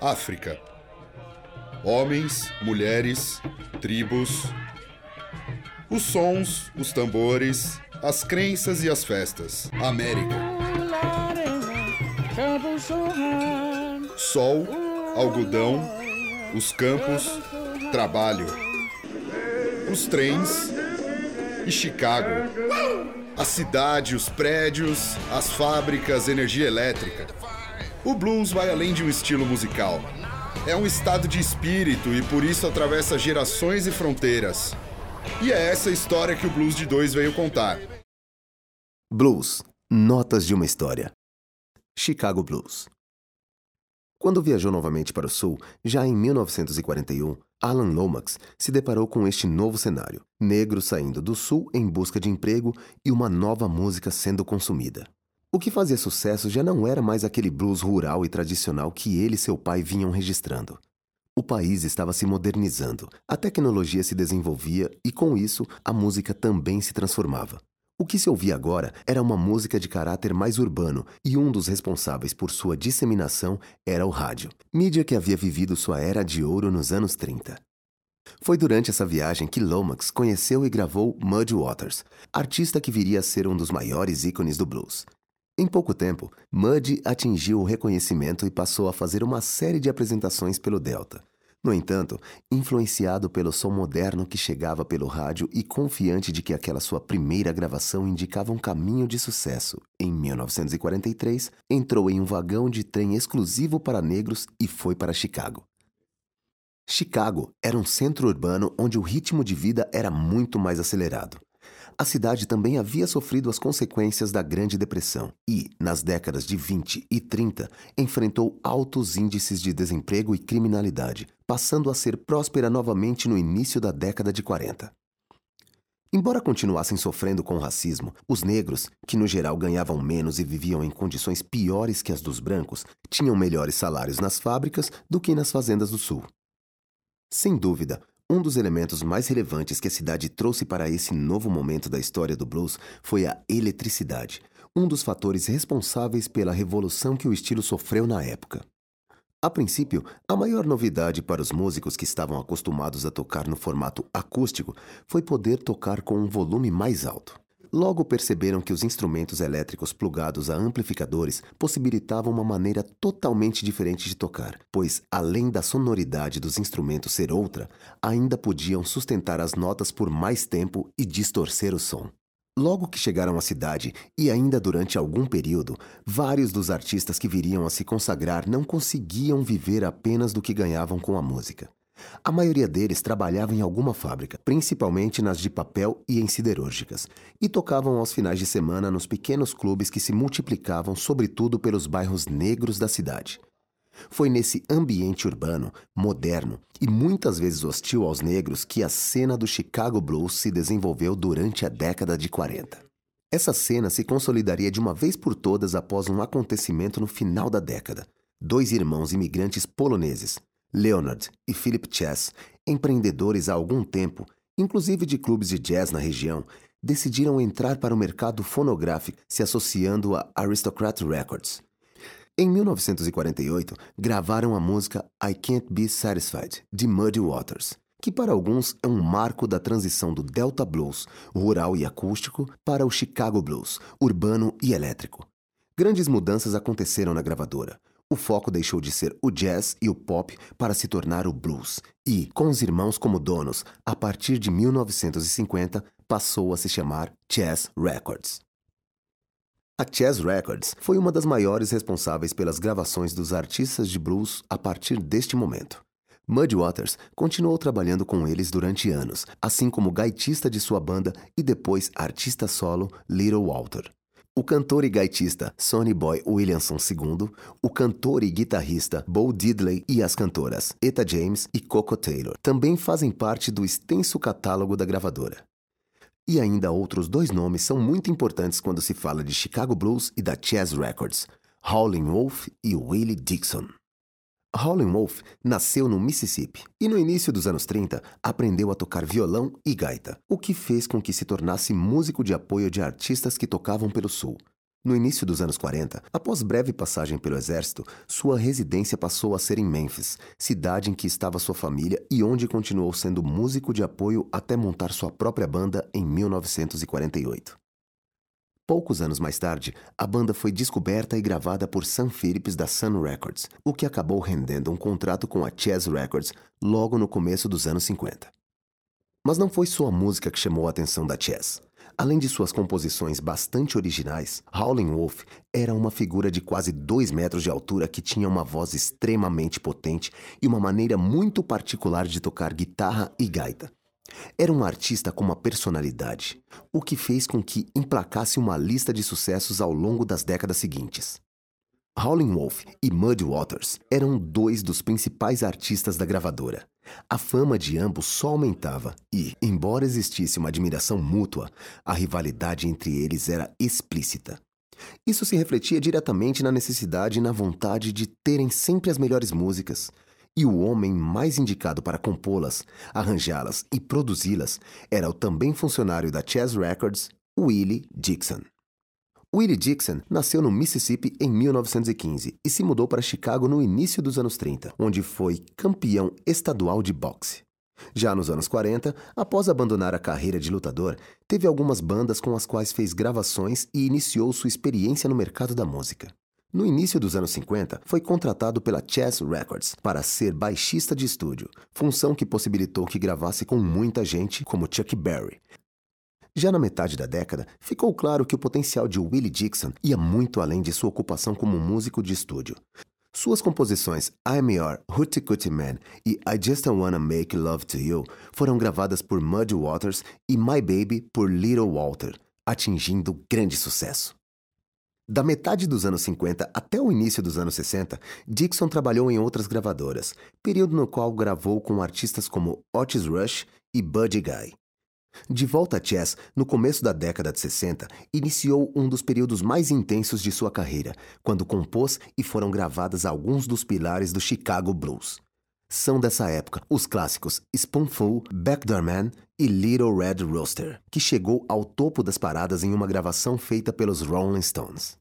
África. Homens, mulheres, tribos. Os sons, os tambores, as crenças e as festas. América. Sol, algodão, os campos, trabalho. Os trens e Chicago. A cidade, os prédios, as fábricas, energia elétrica. O blues vai além de um estilo musical. É um estado de espírito e por isso atravessa gerações e fronteiras. E é essa história que o Blues de Dois veio contar. Blues Notas de uma História Chicago Blues Quando viajou novamente para o Sul, já em 1941, Alan Lomax se deparou com este novo cenário: negros saindo do Sul em busca de emprego e uma nova música sendo consumida. O que fazia sucesso já não era mais aquele blues rural e tradicional que ele e seu pai vinham registrando. O país estava se modernizando, a tecnologia se desenvolvia e, com isso, a música também se transformava. O que se ouvia agora era uma música de caráter mais urbano e um dos responsáveis por sua disseminação era o rádio, mídia que havia vivido sua era de ouro nos anos 30. Foi durante essa viagem que Lomax conheceu e gravou Muddy Waters, artista que viria a ser um dos maiores ícones do blues. Em pouco tempo, Muddy atingiu o reconhecimento e passou a fazer uma série de apresentações pelo Delta. No entanto, influenciado pelo som moderno que chegava pelo rádio e confiante de que aquela sua primeira gravação indicava um caminho de sucesso, em 1943, entrou em um vagão de trem exclusivo para negros e foi para Chicago. Chicago era um centro urbano onde o ritmo de vida era muito mais acelerado. A cidade também havia sofrido as consequências da Grande Depressão e, nas décadas de 20 e 30, enfrentou altos índices de desemprego e criminalidade, passando a ser próspera novamente no início da década de 40. Embora continuassem sofrendo com o racismo, os negros, que no geral ganhavam menos e viviam em condições piores que as dos brancos, tinham melhores salários nas fábricas do que nas fazendas do sul. Sem dúvida, um dos elementos mais relevantes que a cidade trouxe para esse novo momento da história do blues foi a eletricidade, um dos fatores responsáveis pela revolução que o estilo sofreu na época. A princípio, a maior novidade para os músicos que estavam acostumados a tocar no formato acústico foi poder tocar com um volume mais alto. Logo perceberam que os instrumentos elétricos plugados a amplificadores possibilitavam uma maneira totalmente diferente de tocar, pois, além da sonoridade dos instrumentos ser outra, ainda podiam sustentar as notas por mais tempo e distorcer o som. Logo que chegaram à cidade, e ainda durante algum período, vários dos artistas que viriam a se consagrar não conseguiam viver apenas do que ganhavam com a música. A maioria deles trabalhava em alguma fábrica, principalmente nas de papel e em siderúrgicas, e tocavam aos finais de semana nos pequenos clubes que se multiplicavam sobretudo pelos bairros negros da cidade. Foi nesse ambiente urbano, moderno e muitas vezes hostil aos negros que a cena do Chicago Blues se desenvolveu durante a década de 40. Essa cena se consolidaria de uma vez por todas após um acontecimento no final da década. Dois irmãos imigrantes poloneses, Leonard e Philip Chess, empreendedores há algum tempo, inclusive de clubes de jazz na região, decidiram entrar para o mercado fonográfico se associando a Aristocrat Records. Em 1948, gravaram a música I Can't Be Satisfied, de Muddy Waters, que para alguns é um marco da transição do Delta Blues, rural e acústico, para o Chicago Blues, urbano e elétrico. Grandes mudanças aconteceram na gravadora o foco deixou de ser o jazz e o pop para se tornar o blues. E, com os irmãos como donos, a partir de 1950 passou a se chamar Chess Records. A Chess Records foi uma das maiores responsáveis pelas gravações dos artistas de blues a partir deste momento. Muddy Waters continuou trabalhando com eles durante anos, assim como gaitista de sua banda e depois artista solo Little Walter. O cantor e gaitista Sonny Boy Williamson II, o cantor e guitarrista Bo Diddley e as cantoras Eta James e Coco Taylor também fazem parte do extenso catálogo da gravadora. E ainda outros dois nomes são muito importantes quando se fala de Chicago Blues e da Chess Records, Howlin' Wolf e Willie Dixon. Howlin' Wolf nasceu no Mississippi e no início dos anos 30 aprendeu a tocar violão e gaita, o que fez com que se tornasse músico de apoio de artistas que tocavam pelo sul. No início dos anos 40, após breve passagem pelo exército, sua residência passou a ser em Memphis, cidade em que estava sua família e onde continuou sendo músico de apoio até montar sua própria banda em 1948. Poucos anos mais tarde, a banda foi descoberta e gravada por Sam Phillips da Sun Records, o que acabou rendendo um contrato com a Chess Records logo no começo dos anos 50. Mas não foi só a música que chamou a atenção da Chess. Além de suas composições bastante originais, Howlin' Wolf era uma figura de quase dois metros de altura que tinha uma voz extremamente potente e uma maneira muito particular de tocar guitarra e gaita. Era um artista com uma personalidade, o que fez com que emplacasse uma lista de sucessos ao longo das décadas seguintes. Howlin' Wolf e Muddy Waters eram dois dos principais artistas da gravadora. A fama de ambos só aumentava e, embora existisse uma admiração mútua, a rivalidade entre eles era explícita. Isso se refletia diretamente na necessidade e na vontade de terem sempre as melhores músicas. E o homem mais indicado para compô-las, arranjá-las e produzi-las era o também funcionário da Chess Records, Willie Dixon. Willie Dixon nasceu no Mississippi em 1915 e se mudou para Chicago no início dos anos 30, onde foi campeão estadual de boxe. Já nos anos 40, após abandonar a carreira de lutador, teve algumas bandas com as quais fez gravações e iniciou sua experiência no mercado da música. No início dos anos 50, foi contratado pela Chess Records para ser baixista de estúdio, função que possibilitou que gravasse com muita gente como Chuck Berry, já na metade da década, ficou claro que o potencial de Willie Dixon ia muito além de sua ocupação como músico de estúdio. Suas composições I'm Your Hootie Cootie Man e I Just Wanna Make Love to You foram gravadas por Muddy Waters e My Baby por Little Walter, atingindo grande sucesso. Da metade dos anos 50 até o início dos anos 60, Dixon trabalhou em outras gravadoras, período no qual gravou com artistas como Otis Rush e Buddy Guy. De volta a jazz, no começo da década de 60, iniciou um dos períodos mais intensos de sua carreira, quando compôs e foram gravadas alguns dos pilares do Chicago Blues. São dessa época os clássicos Spoonful, Backdoor Man e Little Red Rooster, que chegou ao topo das paradas em uma gravação feita pelos Rolling Stones.